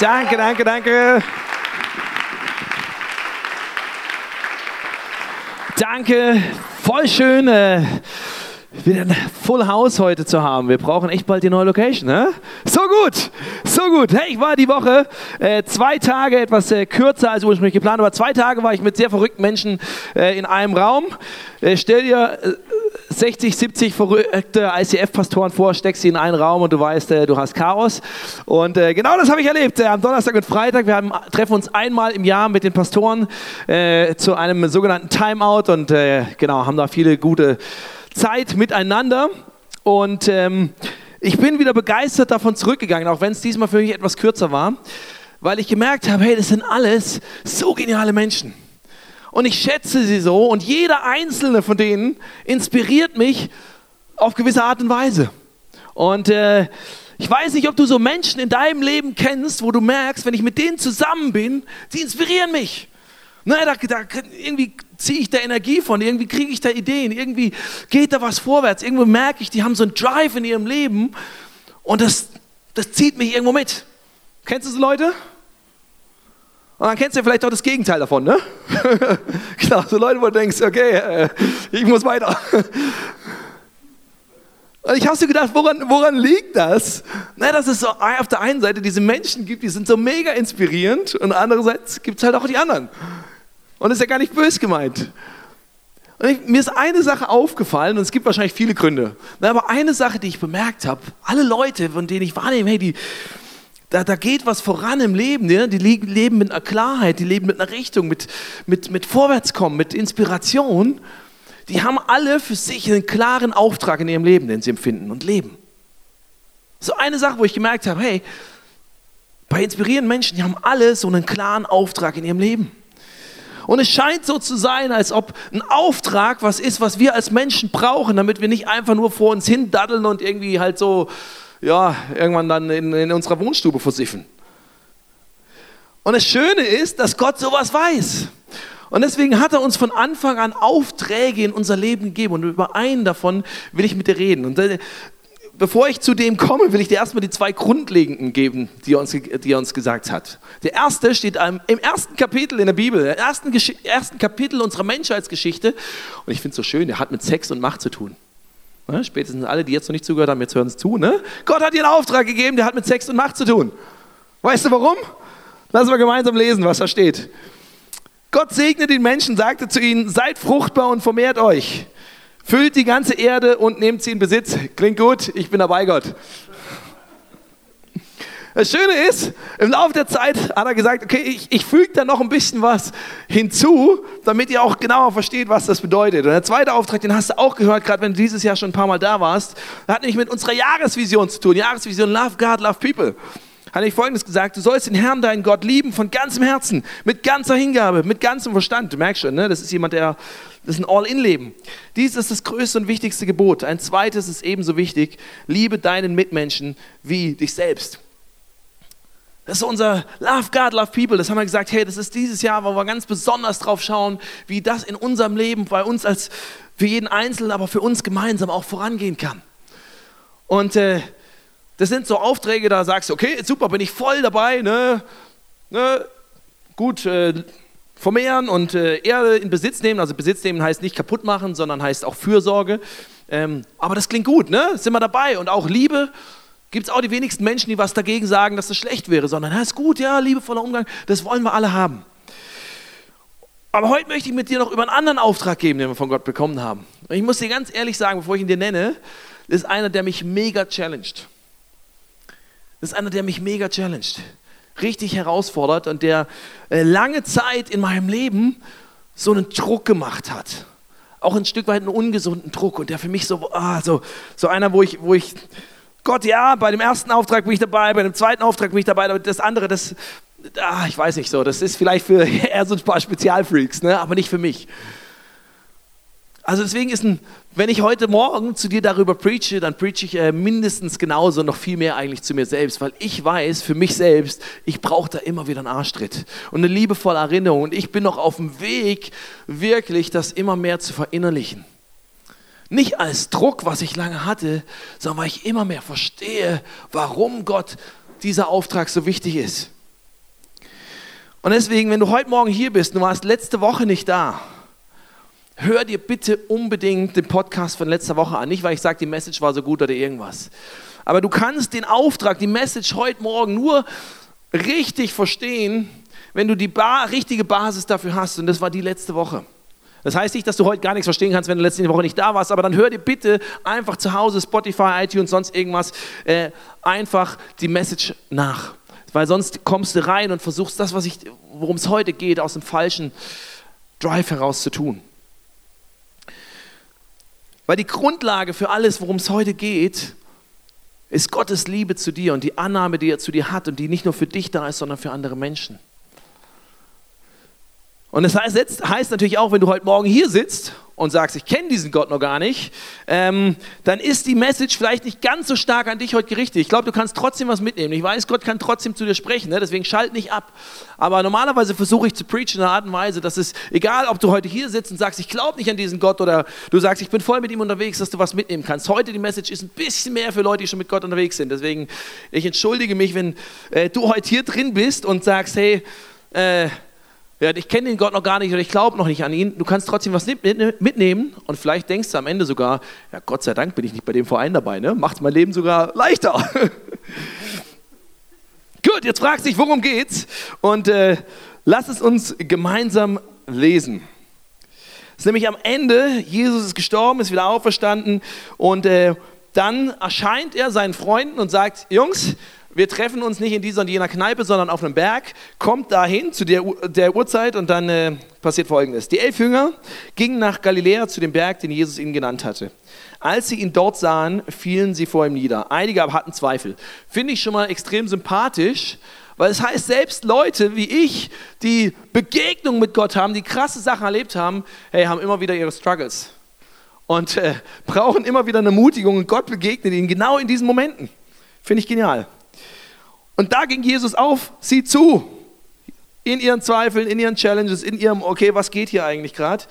Danke, danke, danke. Danke, voll schön, äh, wieder ein Full House heute zu haben. Wir brauchen echt bald die neue Location. Ne? So gut, so gut. Hey, ich war die Woche äh, zwei Tage, etwas äh, kürzer als ursprünglich geplant, aber zwei Tage war ich mit sehr verrückten Menschen äh, in einem Raum. Äh, stell dir 60, 70 verrückte ICF-Pastoren vor, steckst sie in einen Raum und du weißt, äh, du hast Chaos. Und äh, genau das habe ich erlebt. Äh, am Donnerstag und Freitag, wir haben, treffen uns einmal im Jahr mit den Pastoren äh, zu einem sogenannten Timeout und äh, genau, haben da viele gute Zeit miteinander. Und ähm, ich bin wieder begeistert davon zurückgegangen, auch wenn es diesmal für mich etwas kürzer war, weil ich gemerkt habe, hey, das sind alles so geniale Menschen und ich schätze sie so und jeder einzelne von denen inspiriert mich auf gewisse Art und Weise. Und äh, ich weiß nicht, ob du so Menschen in deinem Leben kennst, wo du merkst, wenn ich mit denen zusammen bin, sie inspirieren mich. Ne, da, da, irgendwie ziehe ich da Energie von, irgendwie kriege ich da Ideen, irgendwie geht da was vorwärts, irgendwo merke ich, die haben so einen Drive in ihrem Leben und das, das zieht mich irgendwo mit. Kennst du so Leute? Und dann kennst du ja vielleicht auch das Gegenteil davon, ne? genau, so Leute, wo du denkst, okay, äh, ich muss weiter. Und ich habe so gedacht, woran, woran liegt das? Na, dass es so auf der einen Seite diese Menschen gibt, die sind so mega inspirierend und andererseits gibt es halt auch die anderen. Und das ist ja gar nicht böse gemeint. Und ich, mir ist eine Sache aufgefallen und es gibt wahrscheinlich viele Gründe. Aber eine Sache, die ich bemerkt habe, alle Leute, von denen ich wahrnehme, hey, die, da, da geht was voran im Leben. Ne? Die leben mit einer Klarheit, die leben mit einer Richtung, mit, mit, mit Vorwärtskommen, mit Inspiration. Die haben alle für sich einen klaren Auftrag in ihrem Leben, den sie empfinden und leben. So eine Sache, wo ich gemerkt habe, hey, bei inspirierenden Menschen, die haben alle so einen klaren Auftrag in ihrem Leben. Und es scheint so zu sein, als ob ein Auftrag was ist, was wir als Menschen brauchen, damit wir nicht einfach nur vor uns hin daddeln und irgendwie halt so ja, irgendwann dann in, in unserer Wohnstube versiffen. Und das Schöne ist, dass Gott sowas weiß. Und deswegen hat er uns von Anfang an Aufträge in unser Leben gegeben. Und über einen davon will ich mit dir reden. Und bevor ich zu dem komme, will ich dir erstmal die zwei grundlegenden geben, die er uns, die er uns gesagt hat. Der erste steht im ersten Kapitel in der Bibel, im ersten, ersten Kapitel unserer Menschheitsgeschichte. Und ich finde es so schön, der hat mit Sex und Macht zu tun. Ne? Spätestens alle, die jetzt noch nicht zugehört haben, jetzt hören es zu. Ne? Gott hat dir einen Auftrag gegeben, der hat mit Sex und Macht zu tun. Weißt du warum? Lass mal gemeinsam lesen, was da steht. Gott segne den Menschen, sagte zu ihnen, seid fruchtbar und vermehrt euch. Füllt die ganze Erde und nehmt sie in Besitz. Klingt gut, ich bin dabei, Gott. Das Schöne ist, im Laufe der Zeit hat er gesagt, okay, ich, ich füge da noch ein bisschen was hinzu, damit ihr auch genauer versteht, was das bedeutet. Und der zweite Auftrag, den hast du auch gehört, gerade wenn du dieses Jahr schon ein paar Mal da warst, hat nämlich mit unserer Jahresvision zu tun. Jahresvision Love God, Love People. Hat ich folgendes gesagt, du sollst den Herrn, deinen Gott lieben von ganzem Herzen, mit ganzer Hingabe, mit ganzem Verstand. Du merkst schon, ne? das ist jemand, der, das ist ein All-In-Leben. Dies ist das größte und wichtigste Gebot. Ein zweites ist ebenso wichtig, liebe deinen Mitmenschen wie dich selbst. Das ist unser Love God, Love People. Das haben wir gesagt, hey, das ist dieses Jahr, wo wir ganz besonders drauf schauen, wie das in unserem Leben, bei uns als für jeden Einzelnen, aber für uns gemeinsam auch vorangehen kann. Und äh, das sind so Aufträge, da sagst du, okay, super, bin ich voll dabei, ne? ne? Gut, äh, vermehren und äh, Erde in Besitz nehmen. Also Besitz nehmen heißt nicht kaputt machen, sondern heißt auch Fürsorge. Ähm, aber das klingt gut, ne? Sind wir dabei? Und auch Liebe Gibt es auch die wenigsten Menschen, die was dagegen sagen, dass das schlecht wäre, sondern, das ist gut, ja, liebevoller Umgang, das wollen wir alle haben. Aber heute möchte ich mit dir noch über einen anderen Auftrag geben, den wir von Gott bekommen haben. Und ich muss dir ganz ehrlich sagen, bevor ich ihn dir nenne, ist einer, der mich mega challenged. Das ist einer, der mich mega challenged. Richtig herausfordert und der äh, lange Zeit in meinem Leben so einen Druck gemacht hat. Auch ein Stück weit einen ungesunden Druck und der für mich so, ah, so, so einer, wo ich, wo ich Gott, ja, bei dem ersten Auftrag bin ich dabei, bei dem zweiten Auftrag bin ich dabei, aber das andere, das, ah, ich weiß nicht so, das ist vielleicht für eher so ein paar Spezialfreaks, ne? aber nicht für mich. Also deswegen ist ein, wenn ich heute Morgen zu dir darüber preache, dann preache ich äh, mindestens genauso, noch viel mehr eigentlich zu mir selbst, weil ich weiß, für mich selbst, ich brauche da immer wieder einen Arschtritt und eine liebevolle Erinnerung und ich bin noch auf dem Weg, wirklich das immer mehr zu verinnerlichen. Nicht als Druck, was ich lange hatte, sondern weil ich immer mehr verstehe, warum Gott dieser Auftrag so wichtig ist. Und deswegen, wenn du heute Morgen hier bist, du warst letzte Woche nicht da, hör dir bitte unbedingt den Podcast von letzter Woche an. Nicht, weil ich sage, die Message war so gut oder irgendwas. Aber du kannst den Auftrag, die Message heute Morgen nur richtig verstehen, wenn du die ba richtige Basis dafür hast. Und das war die letzte Woche. Das heißt nicht, dass du heute gar nichts verstehen kannst, wenn du letzte Woche nicht da warst, aber dann hör dir bitte einfach zu Hause Spotify, iTunes, sonst irgendwas, äh, einfach die Message nach. Weil sonst kommst du rein und versuchst das, worum es heute geht, aus dem falschen Drive heraus zu tun. Weil die Grundlage für alles, worum es heute geht, ist Gottes Liebe zu dir und die Annahme, die er zu dir hat und die nicht nur für dich da ist, sondern für andere Menschen. Und das heißt, heißt natürlich auch, wenn du heute Morgen hier sitzt und sagst, ich kenne diesen Gott noch gar nicht, ähm, dann ist die Message vielleicht nicht ganz so stark an dich heute gerichtet. Ich glaube, du kannst trotzdem was mitnehmen. Ich weiß, Gott kann trotzdem zu dir sprechen, ne? deswegen schalt nicht ab. Aber normalerweise versuche ich zu preachen in einer Art und Weise, dass es, egal ob du heute hier sitzt und sagst, ich glaube nicht an diesen Gott oder du sagst, ich bin voll mit ihm unterwegs, dass du was mitnehmen kannst. Heute die Message ist ein bisschen mehr für Leute, die schon mit Gott unterwegs sind. Deswegen, ich entschuldige mich, wenn äh, du heute hier drin bist und sagst, hey, äh, ich kenne den Gott noch gar nicht oder ich glaube noch nicht an ihn. Du kannst trotzdem was mitnehmen und vielleicht denkst du am Ende sogar, ja, Gott sei Dank bin ich nicht bei dem Verein dabei, ne? Macht mein Leben sogar leichter. Gut, jetzt fragst du dich, worum geht's? Und äh, lass es uns gemeinsam lesen. Es ist nämlich am Ende, Jesus ist gestorben, ist wieder auferstanden und äh, dann erscheint er seinen Freunden und sagt, Jungs, wir treffen uns nicht in dieser und jener Kneipe, sondern auf einem Berg, kommt dahin zu der, der Uhrzeit und dann äh, passiert Folgendes. Die elf Jünger gingen nach Galiläa zu dem Berg, den Jesus ihnen genannt hatte. Als sie ihn dort sahen, fielen sie vor ihm nieder. Einige aber hatten Zweifel. Finde ich schon mal extrem sympathisch, weil es heißt, selbst Leute wie ich, die Begegnung mit Gott haben, die krasse Sachen erlebt haben, hey, haben immer wieder ihre Struggles und äh, brauchen immer wieder eine Ermutigung und Gott begegnet ihnen genau in diesen Momenten. Finde ich genial. Und da ging Jesus auf sie zu. In ihren Zweifeln, in ihren Challenges, in ihrem, okay, was geht hier eigentlich gerade?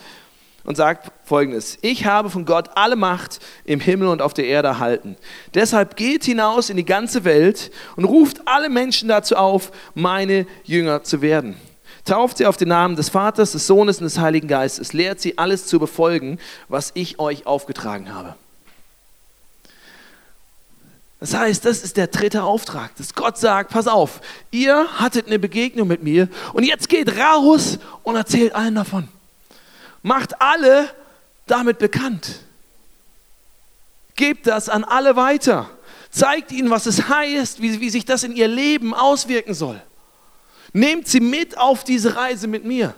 Und sagt folgendes: Ich habe von Gott alle Macht im Himmel und auf der Erde erhalten. Deshalb geht hinaus in die ganze Welt und ruft alle Menschen dazu auf, meine Jünger zu werden. Tauft sie auf den Namen des Vaters, des Sohnes und des Heiligen Geistes. Lehrt sie alles zu befolgen, was ich euch aufgetragen habe. Das heißt, das ist der dritte Auftrag, dass Gott sagt, pass auf, ihr hattet eine Begegnung mit mir und jetzt geht raus und erzählt allen davon. Macht alle damit bekannt. Gebt das an alle weiter. Zeigt ihnen, was es heißt, wie, wie sich das in ihr Leben auswirken soll. Nehmt sie mit auf diese Reise mit mir.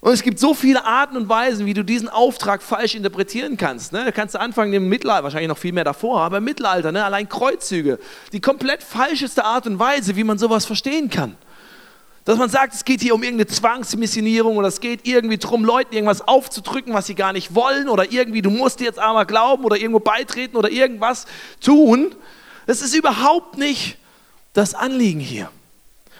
Und es gibt so viele Arten und Weisen, wie du diesen Auftrag falsch interpretieren kannst. Ne? Da kannst du anfangen im Mittelalter, wahrscheinlich noch viel mehr davor, aber im Mittelalter, ne? allein Kreuzzüge. Die komplett falscheste Art und Weise, wie man sowas verstehen kann. Dass man sagt, es geht hier um irgendeine Zwangsmissionierung oder es geht irgendwie darum, Leuten irgendwas aufzudrücken, was sie gar nicht wollen oder irgendwie, du musst jetzt einmal glauben oder irgendwo beitreten oder irgendwas tun. Das ist überhaupt nicht das Anliegen hier.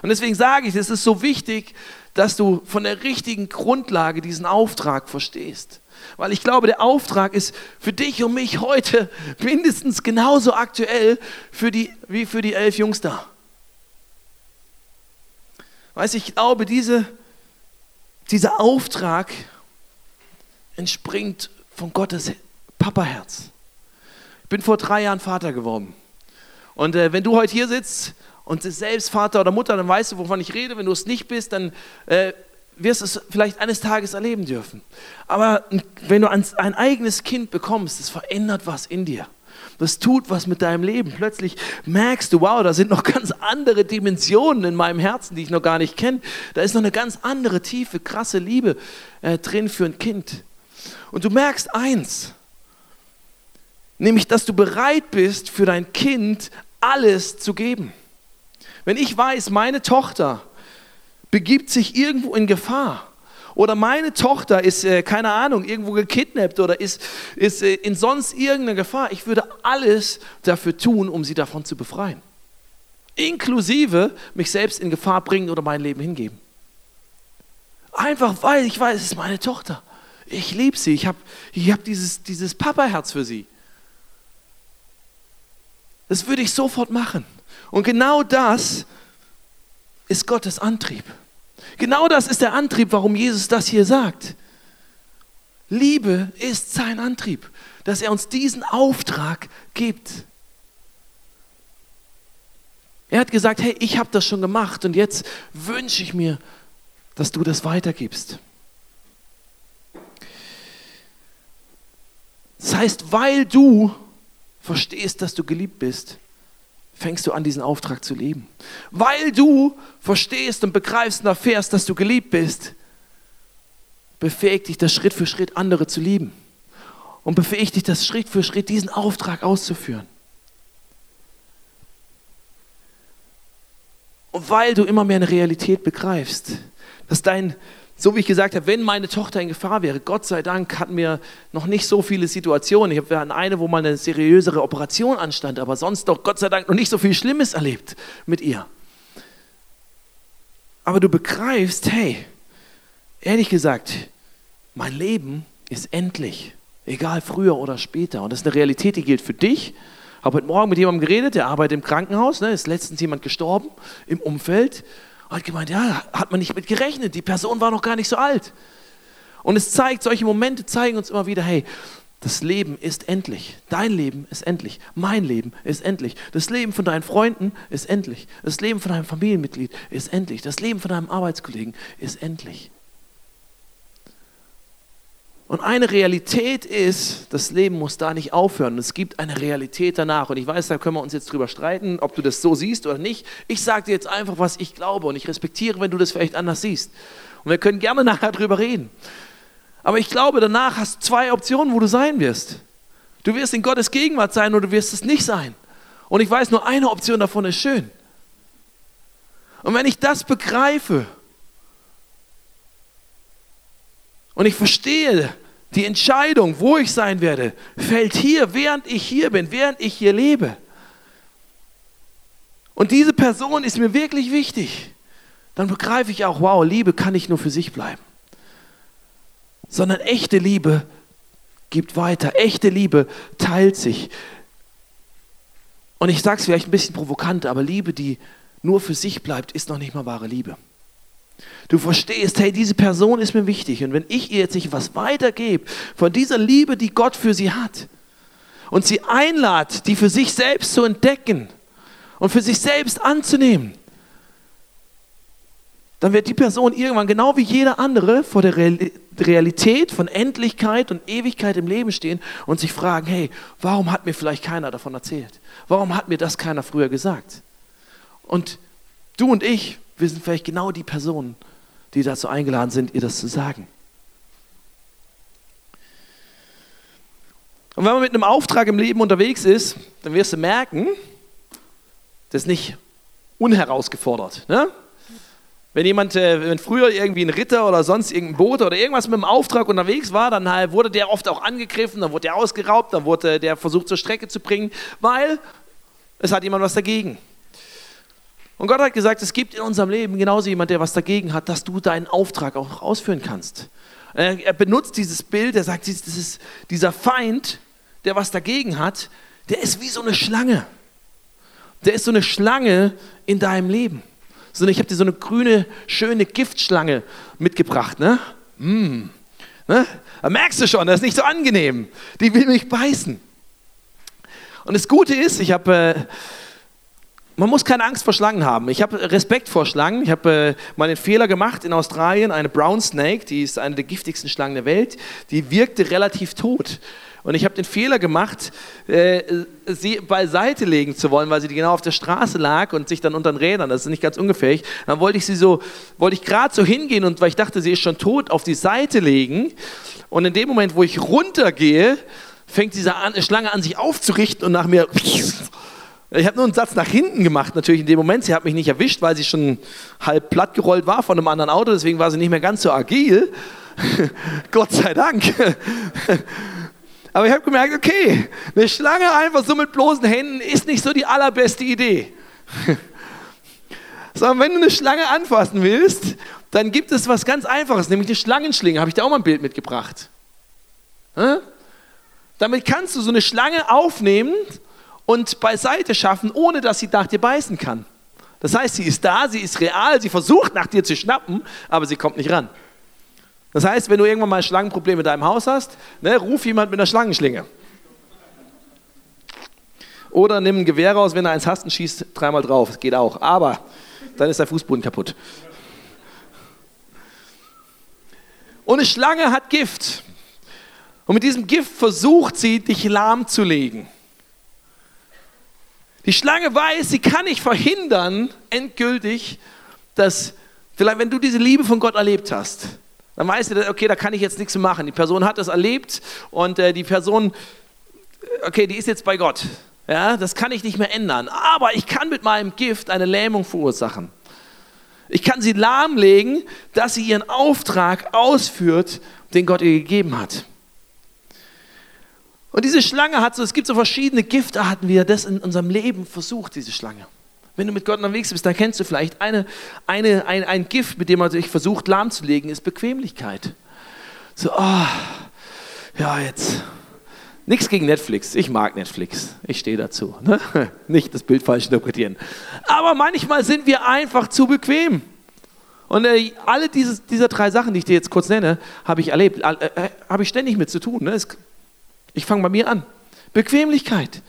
Und deswegen sage ich, es ist so wichtig, dass du von der richtigen Grundlage diesen Auftrag verstehst. Weil ich glaube, der Auftrag ist für dich und mich heute mindestens genauso aktuell für die, wie für die elf Jungs da. Weißt ich glaube, diese, dieser Auftrag entspringt von Gottes Papaherz. Ich bin vor drei Jahren Vater geworden. Und äh, wenn du heute hier sitzt und selbst Vater oder Mutter, dann weißt du, wovon ich rede. Wenn du es nicht bist, dann äh, wirst du es vielleicht eines Tages erleben dürfen. Aber wenn du ein, ein eigenes Kind bekommst, das verändert was in dir. Das tut was mit deinem Leben. Plötzlich merkst du, wow, da sind noch ganz andere Dimensionen in meinem Herzen, die ich noch gar nicht kenne. Da ist noch eine ganz andere tiefe, krasse Liebe äh, drin für ein Kind. Und du merkst eins, nämlich, dass du bereit bist, für dein Kind alles zu geben. Wenn ich weiß, meine Tochter begibt sich irgendwo in Gefahr oder meine Tochter ist, äh, keine Ahnung, irgendwo gekidnappt oder ist, ist äh, in sonst irgendeiner Gefahr, ich würde alles dafür tun, um sie davon zu befreien. Inklusive mich selbst in Gefahr bringen oder mein Leben hingeben. Einfach weil ich weiß, es ist meine Tochter. Ich liebe sie. Ich habe ich hab dieses, dieses Papa-Herz für sie. Das würde ich sofort machen. Und genau das ist Gottes Antrieb. Genau das ist der Antrieb, warum Jesus das hier sagt. Liebe ist sein Antrieb, dass er uns diesen Auftrag gibt. Er hat gesagt, hey, ich habe das schon gemacht und jetzt wünsche ich mir, dass du das weitergibst. Das heißt, weil du verstehst, dass du geliebt bist, fängst du an, diesen Auftrag zu leben. Weil du verstehst und begreifst und erfährst, dass du geliebt bist, befähigt dich das Schritt für Schritt, andere zu lieben. Und befähigt dich das Schritt für Schritt, diesen Auftrag auszuführen. Und weil du immer mehr eine Realität begreifst, dass dein, so wie ich gesagt habe, wenn meine Tochter in Gefahr wäre, Gott sei Dank hatten wir noch nicht so viele Situationen. Ich habe eine, wo mal eine seriösere Operation anstand, aber sonst doch Gott sei Dank noch nicht so viel Schlimmes erlebt mit ihr. Aber du begreifst, hey, ehrlich gesagt, mein Leben ist endlich, egal früher oder später. Und das ist eine Realität, die gilt für dich. Ich habe heute Morgen mit jemandem geredet, der arbeitet im Krankenhaus, ne, ist letztens jemand gestorben im Umfeld und hat gemeint, ja, hat man nicht mit gerechnet, die Person war noch gar nicht so alt. Und es zeigt, solche Momente zeigen uns immer wieder, hey, das Leben ist endlich. Dein Leben ist endlich. Mein Leben ist endlich. Das Leben von deinen Freunden ist endlich. Das Leben von deinem Familienmitglied ist endlich. Das Leben von deinem Arbeitskollegen ist endlich. Und eine Realität ist, das Leben muss da nicht aufhören. Es gibt eine Realität danach. Und ich weiß, da können wir uns jetzt drüber streiten, ob du das so siehst oder nicht. Ich sage dir jetzt einfach, was ich glaube. Und ich respektiere, wenn du das vielleicht anders siehst. Und wir können gerne nachher drüber reden. Aber ich glaube, danach hast du zwei Optionen, wo du sein wirst. Du wirst in Gottes Gegenwart sein oder du wirst es nicht sein. Und ich weiß, nur eine Option davon ist schön. Und wenn ich das begreife, Und ich verstehe, die Entscheidung, wo ich sein werde, fällt hier, während ich hier bin, während ich hier lebe. Und diese Person ist mir wirklich wichtig. Dann begreife ich auch, wow, Liebe kann nicht nur für sich bleiben, sondern echte Liebe gibt weiter. Echte Liebe teilt sich. Und ich sage es vielleicht ein bisschen provokant, aber Liebe, die nur für sich bleibt, ist noch nicht mal wahre Liebe. Du verstehst, hey, diese Person ist mir wichtig. Und wenn ich ihr jetzt nicht was weitergebe von dieser Liebe, die Gott für sie hat, und sie einlad, die für sich selbst zu entdecken und für sich selbst anzunehmen, dann wird die Person irgendwann genau wie jeder andere vor der Realität von Endlichkeit und Ewigkeit im Leben stehen und sich fragen, hey, warum hat mir vielleicht keiner davon erzählt? Warum hat mir das keiner früher gesagt? Und du und ich, wir sind vielleicht genau die Personen, die dazu eingeladen sind, ihr das zu sagen. Und wenn man mit einem Auftrag im Leben unterwegs ist, dann wirst du merken, das ist nicht unherausgefordert. Ne? Wenn jemand, äh, wenn früher irgendwie ein Ritter oder sonst irgendein Bote oder irgendwas mit einem Auftrag unterwegs war, dann halt wurde der oft auch angegriffen, dann wurde der ausgeraubt, dann wurde der versucht zur Strecke zu bringen, weil es hat jemand was dagegen. Und Gott hat gesagt, es gibt in unserem Leben genauso jemand, der was dagegen hat, dass du deinen Auftrag auch ausführen kannst. Er benutzt dieses Bild, er sagt, ist dieser Feind, der was dagegen hat, der ist wie so eine Schlange. Der ist so eine Schlange in deinem Leben. ich habe dir so eine grüne, schöne Giftschlange mitgebracht. Ne? Mm. Ne? Da merkst du schon, das ist nicht so angenehm. Die will mich beißen. Und das Gute ist, ich habe äh, man muss keine Angst vor Schlangen haben. Ich habe Respekt vor Schlangen. Ich habe äh, mal den Fehler gemacht in Australien, eine Brown Snake, die ist eine der giftigsten Schlangen der Welt, die wirkte relativ tot. Und ich habe den Fehler gemacht, äh, sie beiseite legen zu wollen, weil sie genau auf der Straße lag und sich dann unter den Rädern, das ist nicht ganz ungefährlich. Dann wollte ich sie so, wollte ich gerade so hingehen und weil ich dachte, sie ist schon tot, auf die Seite legen. Und in dem Moment, wo ich runtergehe, fängt diese Schlange an, sich aufzurichten und nach mir ich habe nur einen Satz nach hinten gemacht, natürlich in dem Moment. Sie hat mich nicht erwischt, weil sie schon halb platt gerollt war von einem anderen Auto, deswegen war sie nicht mehr ganz so agil. Gott sei Dank. Aber ich habe gemerkt, okay, eine Schlange einfach so mit bloßen Händen ist nicht so die allerbeste Idee. Sondern wenn du eine Schlange anfassen willst, dann gibt es was ganz Einfaches, nämlich eine Schlangenschlinge. Habe ich dir auch mal ein Bild mitgebracht. Damit kannst du so eine Schlange aufnehmen und beiseite schaffen, ohne dass sie nach dir beißen kann. Das heißt, sie ist da, sie ist real, sie versucht nach dir zu schnappen, aber sie kommt nicht ran. Das heißt, wenn du irgendwann mal ein Schlangenproblem in deinem Haus hast, ne, ruf jemand mit einer Schlangenschlinge. Oder nimm ein Gewehr raus, wenn du eins hast und schießt dreimal drauf. Das geht auch. Aber dann ist der Fußboden kaputt. Und eine Schlange hat Gift. Und mit diesem Gift versucht sie, dich lahmzulegen. Die Schlange weiß, sie kann nicht verhindern, endgültig, dass, vielleicht wenn du diese Liebe von Gott erlebt hast, dann weißt du, okay, da kann ich jetzt nichts mehr machen. Die Person hat das erlebt und äh, die Person, okay, die ist jetzt bei Gott. Ja, das kann ich nicht mehr ändern. Aber ich kann mit meinem Gift eine Lähmung verursachen. Ich kann sie lahmlegen, dass sie ihren Auftrag ausführt, den Gott ihr gegeben hat. Und diese Schlange hat so, es gibt so verschiedene Giftarten, wie er das in unserem Leben versucht, diese Schlange. Wenn du mit Gott unterwegs bist, dann kennst du vielleicht eine, eine, ein, ein Gift, mit dem man sich versucht lahmzulegen, ist Bequemlichkeit. So, oh, ja, jetzt. Nichts gegen Netflix. Ich mag Netflix. Ich stehe dazu. Ne? Nicht das Bild falsch interpretieren. Aber manchmal sind wir einfach zu bequem. Und äh, alle diese, dieser drei Sachen, die ich dir jetzt kurz nenne, habe ich erlebt. Äh, äh, habe ich ständig mit zu tun. Ne? Es, ich fange bei mir an. Bequemlichkeit.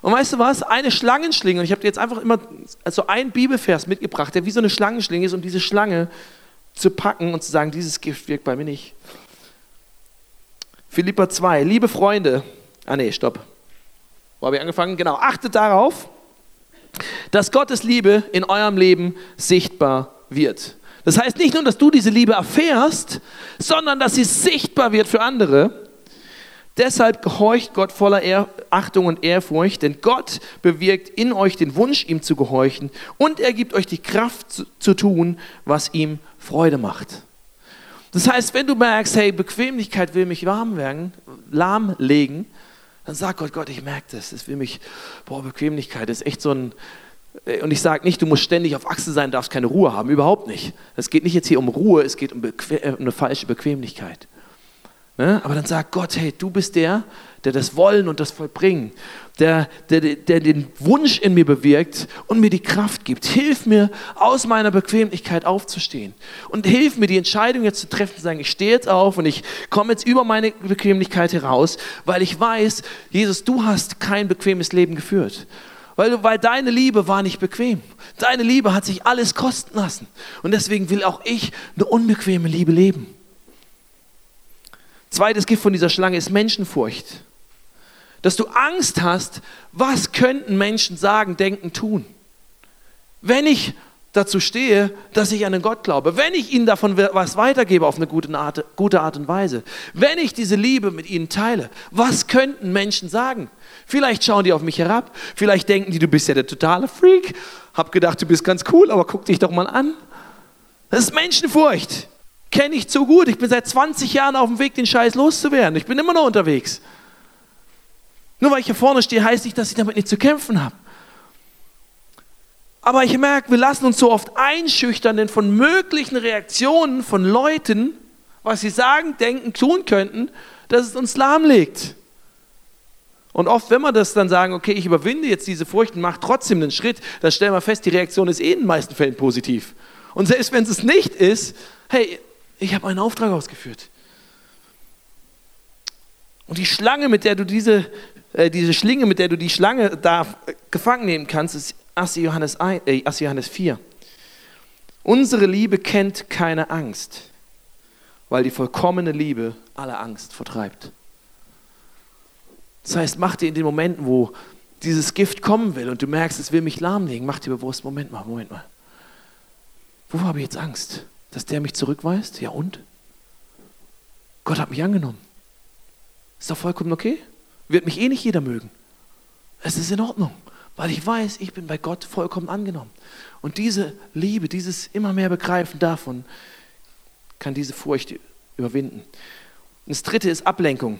Und weißt du was? Eine Schlangenschlinge, und ich habe dir jetzt einfach immer so einen Bibelvers mitgebracht, der wie so eine Schlangenschlinge ist, um diese Schlange zu packen und zu sagen, dieses Gift wirkt bei mir nicht. Philippa 2, liebe Freunde, ah nee, stopp. Wo habe ich angefangen? Genau, achtet darauf, dass Gottes Liebe in eurem Leben sichtbar wird. Das heißt nicht nur, dass du diese Liebe erfährst, sondern dass sie sichtbar wird für andere. Deshalb gehorcht Gott voller Ehr Achtung und Ehrfurcht, denn Gott bewirkt in euch den Wunsch, ihm zu gehorchen und er gibt euch die Kraft zu, zu tun, was ihm Freude macht. Das heißt, wenn du merkst, hey, Bequemlichkeit will mich warm werden, lahmlegen, dann sag Gott, Gott, ich merke das, das will mich, boah, Bequemlichkeit ist echt so ein, äh, und ich sage nicht, du musst ständig auf Achse sein, darfst keine Ruhe haben, überhaupt nicht. Es geht nicht jetzt hier um Ruhe, es geht um, äh, um eine falsche Bequemlichkeit. Ne? Aber dann sagt Gott, hey, du bist der, der das Wollen und das Vollbringen, der, der, der den Wunsch in mir bewirkt und mir die Kraft gibt. Hilf mir, aus meiner Bequemlichkeit aufzustehen. Und hilf mir, die Entscheidung jetzt zu treffen, zu sagen, ich stehe jetzt auf und ich komme jetzt über meine Bequemlichkeit heraus, weil ich weiß, Jesus, du hast kein bequemes Leben geführt. Weil, weil deine Liebe war nicht bequem. Deine Liebe hat sich alles kosten lassen. Und deswegen will auch ich eine unbequeme Liebe leben. Zweites Gift von dieser Schlange ist Menschenfurcht. Dass du Angst hast, was könnten Menschen sagen, denken, tun. Wenn ich dazu stehe, dass ich an den Gott glaube, wenn ich ihnen davon was weitergebe auf eine gute Art, gute Art und Weise, wenn ich diese Liebe mit ihnen teile, was könnten Menschen sagen? Vielleicht schauen die auf mich herab, vielleicht denken die, du bist ja der totale Freak, hab gedacht, du bist ganz cool, aber guck dich doch mal an. Das ist Menschenfurcht kenne ich zu gut. Ich bin seit 20 Jahren auf dem Weg, den Scheiß loszuwerden. Ich bin immer noch unterwegs. Nur weil ich hier vorne stehe, heißt nicht, dass ich damit nicht zu kämpfen habe. Aber ich merke, wir lassen uns so oft einschüchtern, denn von möglichen Reaktionen von Leuten, was sie sagen, denken, tun könnten, dass es uns lahmlegt. Und oft, wenn wir das dann sagen, okay, ich überwinde jetzt diese Furcht und mache trotzdem einen Schritt, dann stellen wir fest, die Reaktion ist eh in den meisten Fällen positiv. Und selbst wenn es nicht ist, hey, ich habe meinen Auftrag ausgeführt. Und die Schlange, mit der du diese, äh, diese Schlinge, mit der du die Schlange da gefangen nehmen kannst, ist 1. Johannes, 1, äh, 1. Johannes 4. Unsere Liebe kennt keine Angst, weil die vollkommene Liebe alle Angst vertreibt. Das heißt, mach dir in den Momenten, wo dieses Gift kommen will und du merkst, es will mich lahmlegen, mach dir bewusst, Moment mal, Moment mal. Wo habe ich jetzt Angst? Dass der mich zurückweist? Ja und? Gott hat mich angenommen. Ist doch vollkommen okay. Wird mich eh nicht jeder mögen. Es ist in Ordnung, weil ich weiß, ich bin bei Gott vollkommen angenommen. Und diese Liebe, dieses immer mehr Begreifen davon, kann diese Furcht überwinden. Und das dritte ist Ablenkung.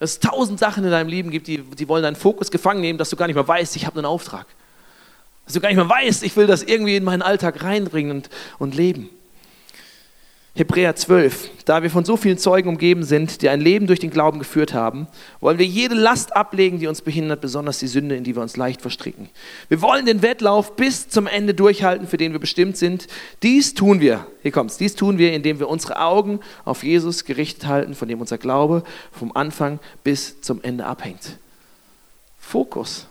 Dass es tausend Sachen in deinem Leben gibt, die, die wollen deinen Fokus gefangen nehmen, dass du gar nicht mehr weißt, ich habe einen Auftrag dass du gar nicht mehr weißt, ich will das irgendwie in meinen Alltag reinbringen und, und leben. Hebräer 12. Da wir von so vielen Zeugen umgeben sind, die ein Leben durch den Glauben geführt haben, wollen wir jede Last ablegen, die uns behindert, besonders die Sünde, in die wir uns leicht verstricken. Wir wollen den Wettlauf bis zum Ende durchhalten, für den wir bestimmt sind. Dies tun wir, hier kommt's, dies tun wir, indem wir unsere Augen auf Jesus gerichtet halten, von dem unser Glaube vom Anfang bis zum Ende abhängt. Fokus.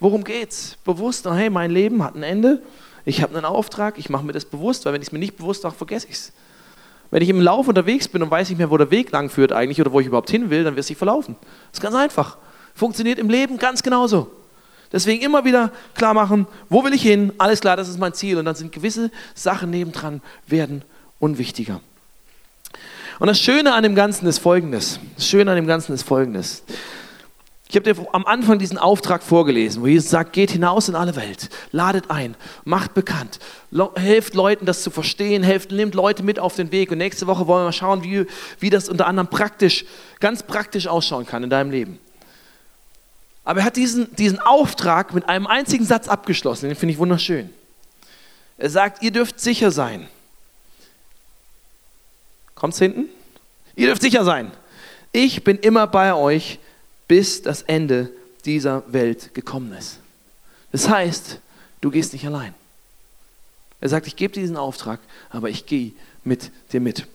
Worum geht's? Bewusst, oh hey, mein Leben hat ein Ende ich habe einen Auftrag, ich mache mir das bewusst, weil wenn ich es mir nicht bewusst mache, vergesse ich es. Wenn ich im Lauf unterwegs bin und weiß nicht mehr, wo der Weg lang führt eigentlich oder wo ich überhaupt hin will, dann wird es sich verlaufen. Das ist ganz einfach. Funktioniert im Leben ganz genauso. Deswegen immer wieder klar machen, wo will ich hin? Alles klar, das ist mein Ziel. Und dann sind gewisse Sachen nebendran werden unwichtiger. Und das Schöne an dem Ganzen ist folgendes. Das Schöne an dem Ganzen ist folgendes. Ich habe dir am Anfang diesen Auftrag vorgelesen, wo Jesus sagt, geht hinaus in alle Welt, ladet ein, macht bekannt, helft Leuten das zu verstehen, helft, nehmt Leute mit auf den Weg. Und nächste Woche wollen wir mal schauen, wie, wie das unter anderem praktisch, ganz praktisch ausschauen kann in deinem Leben. Aber er hat diesen, diesen Auftrag mit einem einzigen Satz abgeschlossen, den finde ich wunderschön. Er sagt, ihr dürft sicher sein. Kommt's hinten? Ihr dürft sicher sein. Ich bin immer bei euch bis das Ende dieser Welt gekommen ist. Das heißt, du gehst nicht allein. Er sagt, ich gebe dir diesen Auftrag, aber ich gehe mit dir mit.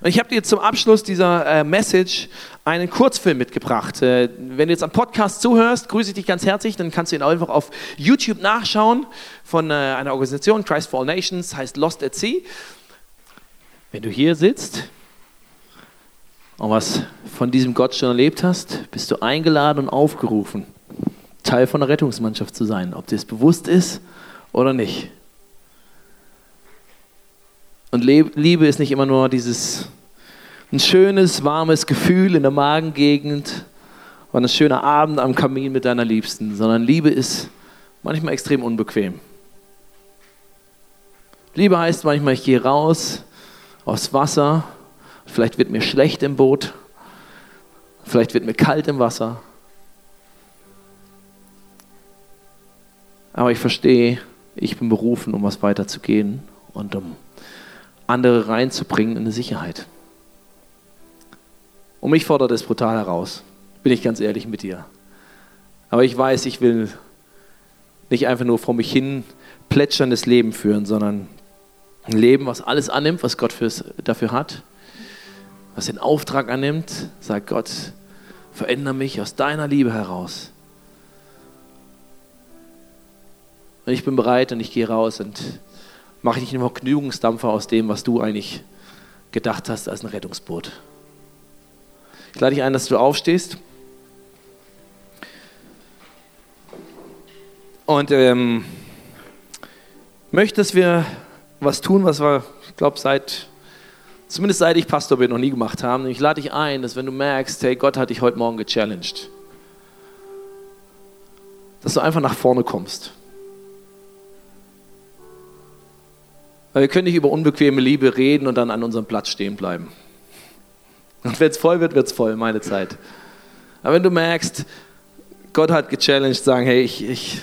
Und ich habe dir zum Abschluss dieser äh, Message einen Kurzfilm mitgebracht. Äh, wenn du jetzt am Podcast zuhörst, grüße ich dich ganz herzlich, dann kannst du ihn einfach auf YouTube nachschauen von äh, einer Organisation, Christ for All Nations, heißt Lost at Sea. Wenn du hier sitzt und was von diesem Gott schon erlebt hast, bist du eingeladen und aufgerufen, Teil von der Rettungsmannschaft zu sein, ob dir es bewusst ist oder nicht. Und Liebe ist nicht immer nur dieses ein schönes, warmes Gefühl in der Magengegend und ein schöner Abend am Kamin mit deiner Liebsten, sondern Liebe ist manchmal extrem unbequem. Liebe heißt manchmal, ich gehe raus aufs Wasser Vielleicht wird mir schlecht im Boot. Vielleicht wird mir kalt im Wasser. Aber ich verstehe, ich bin berufen, um was weiterzugehen und um andere reinzubringen in eine Sicherheit. Und mich fordert es brutal heraus, bin ich ganz ehrlich mit dir. Aber ich weiß, ich will nicht einfach nur vor mich hin plätscherndes Leben führen, sondern ein Leben, was alles annimmt, was Gott fürs, dafür hat was den Auftrag annimmt, sagt Gott, verändere mich aus deiner Liebe heraus. Und ich bin bereit und ich gehe raus und mache nicht nur Genügungsdampfer aus dem, was du eigentlich gedacht hast als ein Rettungsboot. Ich lade dich ein, dass du aufstehst. Und ähm, möchte, dass wir was tun, was wir, ich glaube, seit zumindest seit ich Pastor bin, noch nie gemacht haben. ich lade dich ein, dass wenn du merkst, hey, Gott hat dich heute Morgen gechallenged, dass du einfach nach vorne kommst. Weil wir können nicht über unbequeme Liebe reden und dann an unserem Platz stehen bleiben. Und wenn es voll wird, wird es voll, meine Zeit. Aber wenn du merkst, Gott hat gechallenged, sagen, hey, ich, ich,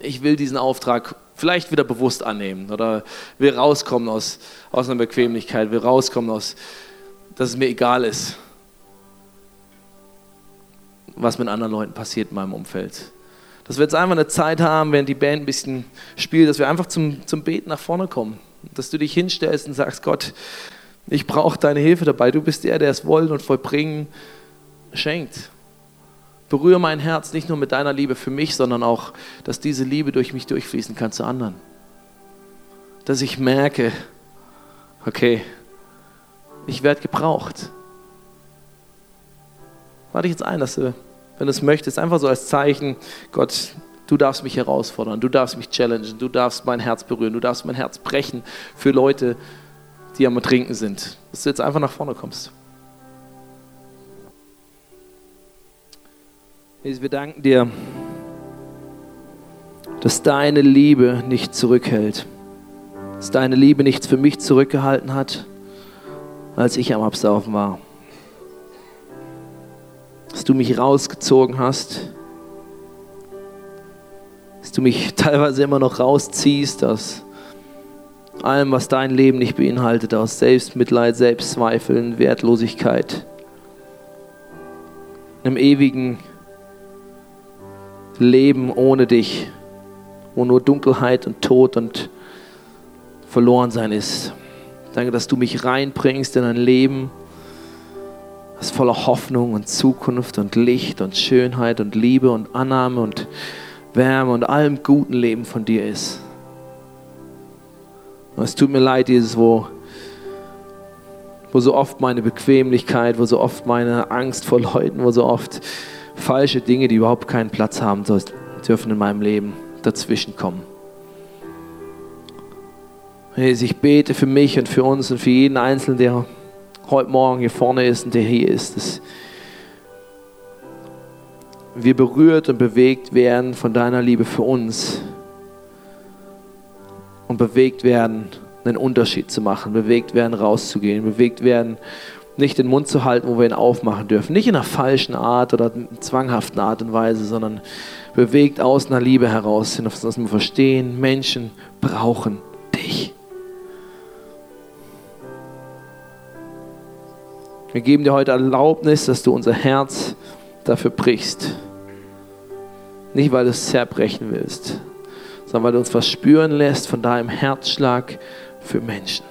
ich will diesen Auftrag vielleicht wieder bewusst annehmen oder will rauskommen aus, aus einer Bequemlichkeit, will rauskommen aus, dass es mir egal ist, was mit anderen Leuten passiert in meinem Umfeld. Dass wir jetzt einfach eine Zeit haben, während die Band ein bisschen spielt, dass wir einfach zum, zum Beten nach vorne kommen. Dass du dich hinstellst und sagst, Gott, ich brauche deine Hilfe dabei. Du bist der, der es wollen und vollbringen schenkt. Berühre mein Herz nicht nur mit deiner Liebe für mich, sondern auch, dass diese Liebe durch mich durchfließen kann zu anderen. Dass ich merke, okay, ich werde gebraucht. Lade ich jetzt ein, dass du, wenn du es möchtest, einfach so als Zeichen, Gott, du darfst mich herausfordern, du darfst mich challengen, du darfst mein Herz berühren, du darfst mein Herz brechen für Leute, die am Trinken sind. Dass du jetzt einfach nach vorne kommst. Jesus, wir danken dir, dass deine Liebe nicht zurückhält, dass deine Liebe nichts für mich zurückgehalten hat, als ich am Absaufen war. Dass du mich rausgezogen hast, dass du mich teilweise immer noch rausziehst aus, Allem, was dein Leben nicht beinhaltet, aus Selbstmitleid, Selbstzweifeln, Wertlosigkeit, einem ewigen Leben ohne dich, wo nur Dunkelheit und Tod und Verlorensein ist. Danke, dass du mich reinbringst in ein Leben, das voller Hoffnung und Zukunft und Licht und Schönheit und Liebe und Annahme und Wärme und allem guten Leben von dir ist. Und es tut mir leid, Jesus, wo, wo so oft meine Bequemlichkeit, wo so oft meine Angst vor Leuten, wo so oft falsche Dinge, die überhaupt keinen Platz haben dürfen in meinem Leben, dazwischen kommen. Jesus, ich bete für mich und für uns und für jeden Einzelnen, der heute Morgen hier vorne ist und der hier ist, dass wir berührt und bewegt werden von deiner Liebe für uns und bewegt werden, einen Unterschied zu machen, bewegt werden, rauszugehen, bewegt werden, nicht den Mund zu halten, wo wir ihn aufmachen dürfen. Nicht in einer falschen Art oder zwanghaften Art und Weise, sondern bewegt aus einer Liebe heraus, dass wir verstehen, Menschen brauchen dich. Wir geben dir heute Erlaubnis, dass du unser Herz dafür brichst. Nicht, weil du es zerbrechen willst, sondern weil du uns was spüren lässt von deinem Herzschlag für Menschen.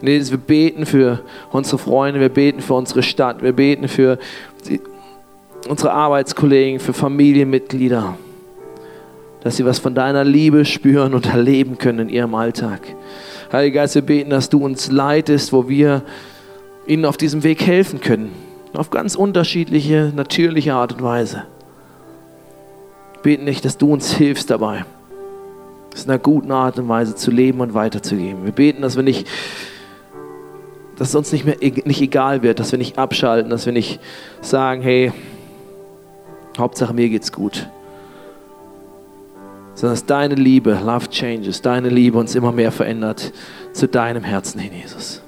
Und wir beten für unsere Freunde, wir beten für unsere Stadt, wir beten für die, unsere Arbeitskollegen, für Familienmitglieder, dass sie was von deiner Liebe spüren und erleben können in ihrem Alltag. Heiliger Geist, wir beten, dass du uns leitest, wo wir ihnen auf diesem Weg helfen können. Auf ganz unterschiedliche, natürliche Art und Weise. Wir beten nicht, dass du uns hilfst dabei, es in einer guten Art und Weise zu leben und weiterzugeben. Wir beten, dass wir nicht, dass es uns nicht mehr nicht egal wird, dass wir nicht abschalten, dass wir nicht sagen, hey, Hauptsache mir geht's gut. Sondern dass deine Liebe, Love Changes, deine Liebe uns immer mehr verändert zu deinem Herzen hin, Jesus.